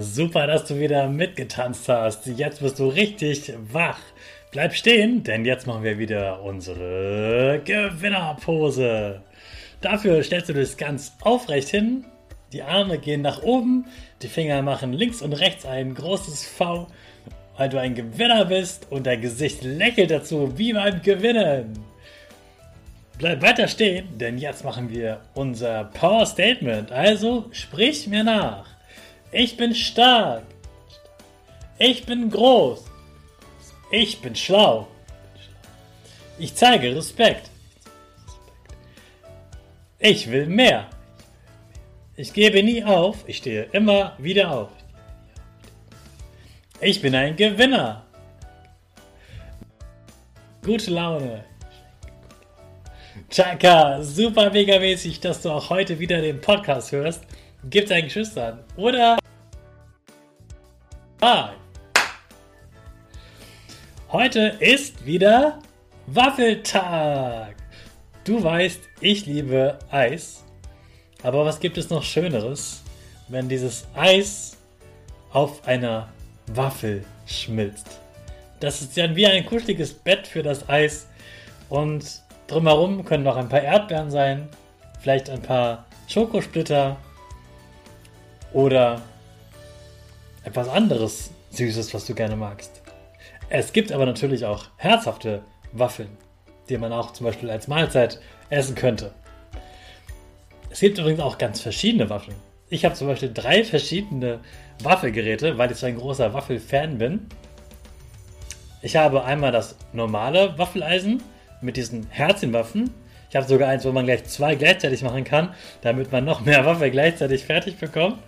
Super, dass du wieder mitgetanzt hast. Jetzt bist du richtig wach. Bleib stehen, denn jetzt machen wir wieder unsere Gewinnerpose. Dafür stellst du dich ganz aufrecht hin. Die Arme gehen nach oben, die Finger machen links und rechts ein großes V, weil du ein Gewinner bist und dein Gesicht lächelt dazu wie beim Gewinnen. Bleib weiter stehen, denn jetzt machen wir unser Power Statement. Also sprich mir nach. Ich bin stark. Ich bin groß. Ich bin schlau. Ich zeige Respekt. Ich will mehr. Ich gebe nie auf. Ich stehe immer wieder auf. Ich bin ein Gewinner. Gute Laune. Chaka, super mega mäßig, dass du auch heute wieder den Podcast hörst. Gib deinen Geschwistern oder Ah. Heute ist wieder Waffeltag. Du weißt, ich liebe Eis. Aber was gibt es noch Schöneres, wenn dieses Eis auf einer Waffel schmilzt? Das ist dann wie ein kuscheliges Bett für das Eis. Und drumherum können noch ein paar Erdbeeren sein, vielleicht ein paar Schokosplitter oder etwas anderes Süßes, was du gerne magst. Es gibt aber natürlich auch herzhafte Waffeln, die man auch zum Beispiel als Mahlzeit essen könnte. Es gibt übrigens auch ganz verschiedene Waffeln. Ich habe zum Beispiel drei verschiedene Waffelgeräte, weil ich so ein großer Waffelfan bin. Ich habe einmal das normale Waffeleisen mit diesen Herzchenwaffen. Ich habe sogar eins, wo man gleich zwei gleichzeitig machen kann, damit man noch mehr Waffe gleichzeitig fertig bekommt.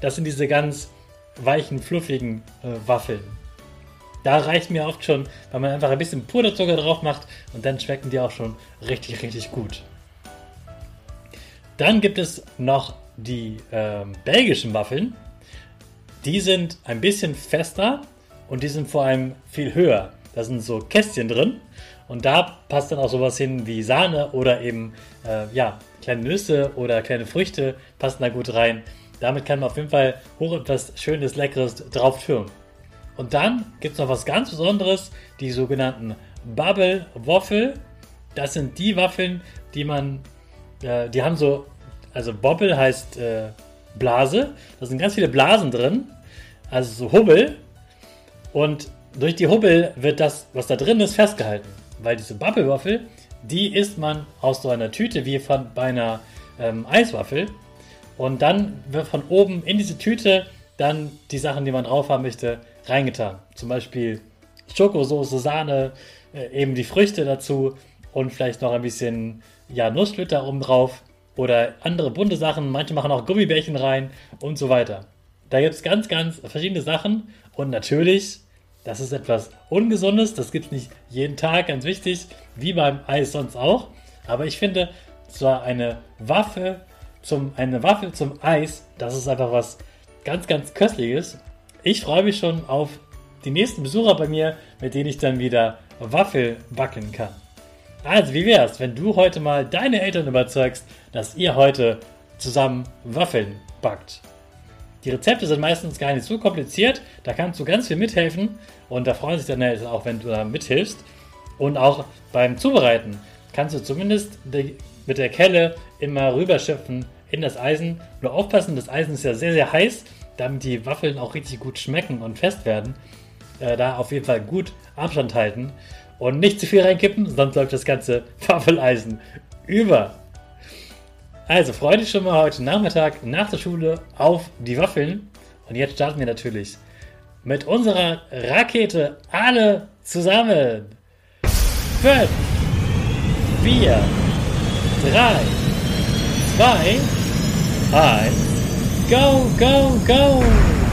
Das sind diese ganz weichen, fluffigen äh, Waffeln. Da reicht mir oft schon, weil man einfach ein bisschen Puderzucker drauf macht und dann schmecken die auch schon richtig, richtig gut. Dann gibt es noch die äh, belgischen Waffeln. Die sind ein bisschen fester und die sind vor allem viel höher. Da sind so Kästchen drin und da passt dann auch sowas hin wie Sahne oder eben äh, ja, kleine Nüsse oder kleine Früchte passen da gut rein. Damit kann man auf jeden Fall hoch etwas Schönes, Leckeres drauf türmen. Und dann gibt es noch was ganz Besonderes, die sogenannten Bubble Waffel. Das sind die Waffeln, die man, äh, die haben so, also Bobble heißt äh, Blase. Da sind ganz viele Blasen drin, also so Hubbel. Und durch die Hubbel wird das, was da drin ist, festgehalten. Weil diese Bubble Waffel, die isst man aus so einer Tüte wie von bei einer ähm, Eiswaffel. Und dann wird von oben in diese Tüte dann die Sachen, die man drauf haben möchte, reingetan. Zum Beispiel Schokosoße, Sahne, äh, eben die Früchte dazu und vielleicht noch ein bisschen ja, Nusssplitter oben drauf oder andere bunte Sachen. Manche machen auch Gummibärchen rein und so weiter. Da gibt es ganz, ganz verschiedene Sachen und natürlich, das ist etwas Ungesundes, das gibt es nicht jeden Tag, ganz wichtig, wie beim Eis sonst auch. Aber ich finde, zwar eine Waffe zum, eine Waffel zum Eis, das ist einfach was ganz, ganz Köstliches. Ich freue mich schon auf die nächsten Besucher bei mir, mit denen ich dann wieder Waffel backen kann. Also, wie wär's, wenn du heute mal deine Eltern überzeugst, dass ihr heute zusammen Waffeln backt? Die Rezepte sind meistens gar nicht so kompliziert. Da kannst du ganz viel mithelfen. Und da freuen sich dann auch, wenn du da mithilfst. Und auch beim Zubereiten kannst du zumindest die, mit der Kelle immer rüberschöpfen in das Eisen. Nur aufpassen, das Eisen ist ja sehr, sehr heiß, damit die Waffeln auch richtig gut schmecken und fest werden. Äh, da auf jeden Fall gut Abstand halten und nicht zu viel reinkippen, sonst läuft das ganze Waffeleisen über. Also freue dich schon mal heute Nachmittag nach der Schule auf die Waffeln. Und jetzt starten wir natürlich mit unserer Rakete alle zusammen. 5, 4, 3, 2, 1, go, go, go!